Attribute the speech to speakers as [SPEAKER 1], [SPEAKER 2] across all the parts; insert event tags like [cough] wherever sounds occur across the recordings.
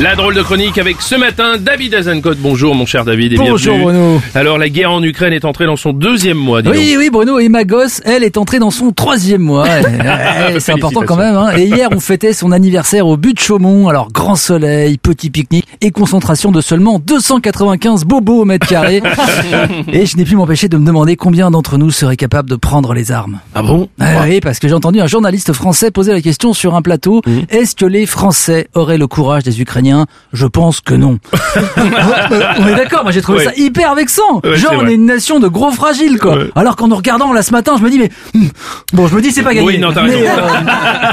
[SPEAKER 1] La drôle de chronique avec ce matin David Azencote. Bonjour mon cher David et
[SPEAKER 2] Bonjour,
[SPEAKER 1] bienvenue.
[SPEAKER 2] Bruno.
[SPEAKER 1] Alors la guerre en Ukraine est entrée dans son deuxième mois. dis
[SPEAKER 2] Oui,
[SPEAKER 1] donc.
[SPEAKER 2] oui, Bruno, et ma gosse, elle est entrée dans son troisième mois. [laughs] Ouais, c'est important quand même. Hein. Et hier, on fêtait son anniversaire au but de Chaumont. Alors, grand soleil, petit pique-nique et concentration de seulement 295 bobos au mètre carré. [laughs] et je n'ai pu m'empêcher de me demander combien d'entre nous seraient capables de prendre les armes.
[SPEAKER 1] Ah bon?
[SPEAKER 2] Ah oui, parce que j'ai entendu un journaliste français poser la question sur un plateau.
[SPEAKER 1] Mhm.
[SPEAKER 2] Est-ce que les Français auraient le courage des Ukrainiens? Je pense que non. [laughs] on est d'accord, moi j'ai trouvé
[SPEAKER 1] Ouais.
[SPEAKER 2] ça hyper vexant.
[SPEAKER 1] Ouais,
[SPEAKER 2] Genre on est une nation de gros fragiles quoi.
[SPEAKER 1] Ouais.
[SPEAKER 2] Alors qu'en nous regardant là ce matin, je me dis mais hmm, bon, je me dis c'est pas gagné.
[SPEAKER 1] Oui, non,
[SPEAKER 2] mais, euh,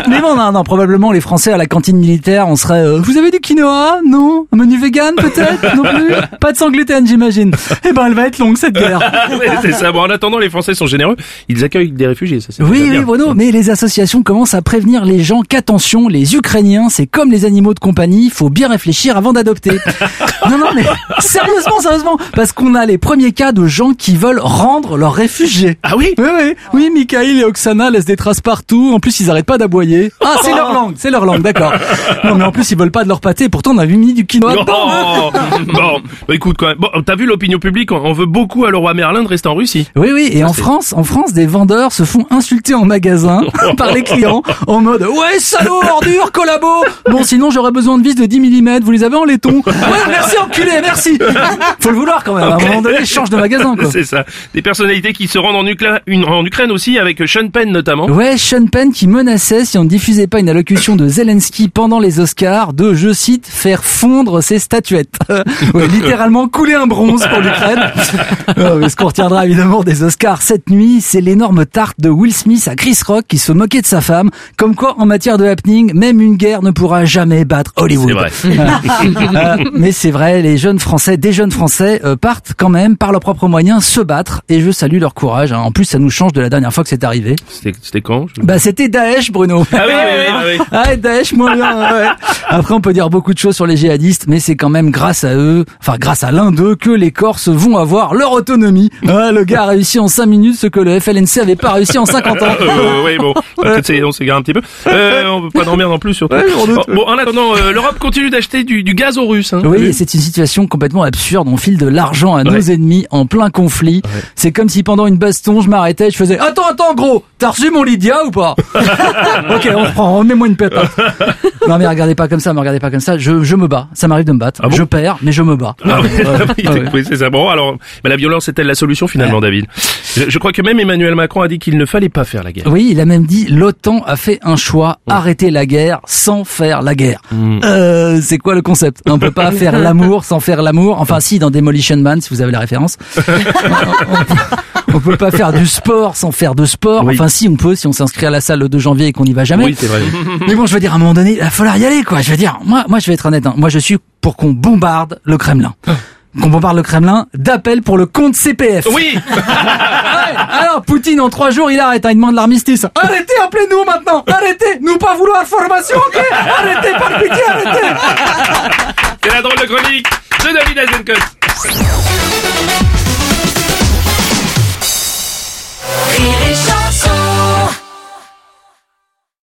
[SPEAKER 2] mais bon, non, non, probablement les Français à la cantine militaire, on serait. euh, vous avez du quinoa Non? Un menu vegan peut-être? Non plus? Pas de sans gluten, j'imagine. Eh ben, elle va être longue cette guerre. [laughs]
[SPEAKER 1] C'est ça. Bon, en attendant, les Français sont généreux. Ils accueillent des réfugiés. Ça, c'est
[SPEAKER 2] Oui, oui. Bruno, mais les associations commencent à prévenir les gens qu'attention, les Ukrainiens, c'est comme les animaux de compagnie, faut bien réfléchir avant d'adopter. [laughs] non, non, mais sérieusement, sérieusement, parce qu'on a les premiers cas de gens qui veulent rendre leurs réfugiés.
[SPEAKER 1] Ah oui
[SPEAKER 2] Oui, oui, oui, Mikhail et Oksana laissent des traces partout. En plus, ils arrêtent pas d'aboyer. Ah, c'est leur langue, c'est leur langue, d'accord. Non, mais en plus, ils veulent pas de leur pâté. Pourtant, on a mis du quinoa dedans. hein.
[SPEAKER 1] Bon, bah, écoute quand même. Bon, t'as vu l'opinion publique On veut beaucoup à le roi Merlin de rester en Russie.
[SPEAKER 2] Oui, oui, et en France, en France, des vendeurs se font insulter en magasin [laughs] par les clients en mode ouais salaud, ordure, collabo. Bon, sinon j'aurais besoin de vis de 10 mm. Vous les avez en laiton [laughs] Ouais, merci enculé, merci. [laughs] Faut le vouloir quand même. À un moment donné, change de magasin quoi.
[SPEAKER 1] C'est ça. Des personnalités qui se rendent en, Ukla- une- en Ukraine aussi, avec Sean Penn notamment.
[SPEAKER 2] Ouais, Sean Penn qui menaçait si on ne diffusait pas une allocution de Zelensky pendant les Oscars de, je cite, faire fondre ses statuettes. [laughs] ouais, littéralement couler un bronze pour l'Ukraine. Euh, ce qu'on retiendra évidemment des Oscars cette nuit, c'est l'énorme tarte de Will Smith à Chris Rock qui se moquait de sa femme. Comme quoi, en matière de happening, même une guerre ne pourra jamais battre Hollywood.
[SPEAKER 1] C'est vrai.
[SPEAKER 2] Euh, mais c'est vrai, les jeunes Français, des jeunes Français euh, partent quand même par leurs propres moyens se battre et je salue leur courage. hein. En plus, ça nous change de la dernière fois que c'est arrivé.
[SPEAKER 1] C'était quand je-
[SPEAKER 2] Bah c'était Daesh Bruno.
[SPEAKER 1] Ah oui, oui, oui, oui. [laughs]
[SPEAKER 2] Ah, Daesh bien. ouais. Après on peut dire beaucoup de choses sur les djihadistes, mais c'est quand même grâce à eux, enfin grâce à l'un d'eux que les Corses vont avoir leur autonomie. Ah, le gars a réussi en 5 minutes ce que le FLNC avait pas réussi en 50 ans. [laughs]
[SPEAKER 1] Euh, oui, bon, on s'égare un petit peu. Euh, on veut pas dormir non plus, surtout.
[SPEAKER 2] Ouais.
[SPEAKER 1] Bon, en attendant, euh, l'Europe continue d'acheter du, du gaz aux Russes. Hein.
[SPEAKER 2] Oui, c'est une situation complètement absurde. On file de l'argent à nos ennemis en plein conflit. C'est comme si pendant une baston, je m'arrêtais et je faisais Attends, attends, gros, t'as reçu mon Lydia ou pas? [laughs] Ok, on reprend, mets-moi une pétate. non mais regardez pas comme ça, me regardez pas comme ça. Je, je me bats. Ça m'arrive de me battre.
[SPEAKER 1] Ah bon
[SPEAKER 2] je perds, mais je me bats.
[SPEAKER 1] Ah oui, [laughs] [laughs]
[SPEAKER 2] Ouais,
[SPEAKER 1] oui, c'est ça. Bon, alors, mais la violence est-elle la solution finalement, David? Je, je crois que même Emmanuel Macron a dit qu'il ne fallait pas faire la guerre.
[SPEAKER 2] Oui, il a même dit l'OTAN a fait un choix, arrêter la guerre sans faire la guerre.
[SPEAKER 1] Hmm.
[SPEAKER 2] Euh, c'est quoi le concept? On peut pas faire [laughs] l'amour sans faire l'amour. Enfin, si dans Demolition Man, si vous avez la référence. on, [laughs] on peut pas faire du sport sans faire de sport.
[SPEAKER 1] Oui.
[SPEAKER 2] Enfin, si on peut, si on s'inscrit à la salle le 2 janvier et qu'on n'y va jamais.
[SPEAKER 1] Oui, c'est vrai. [laughs]
[SPEAKER 2] Mais bon, je veux dire, à un moment donné, il va falloir y aller, quoi. Je veux dire, moi, moi, je vais être honnête. hein. Moi, je suis pour qu'on bombarde le Kremlin. Qu'on bombarde le Kremlin, d'appel pour le compte CPF.
[SPEAKER 1] Oui [laughs]
[SPEAKER 2] Ouais, alors Poutine en trois jours il arrête, hein, il demande l'armistice. Arrêtez, appelez-nous maintenant, arrêtez, nous pas vouloir formation, ok [laughs] Arrêtez, par pitié, arrêtez
[SPEAKER 1] C'est la drôle de chronique de David.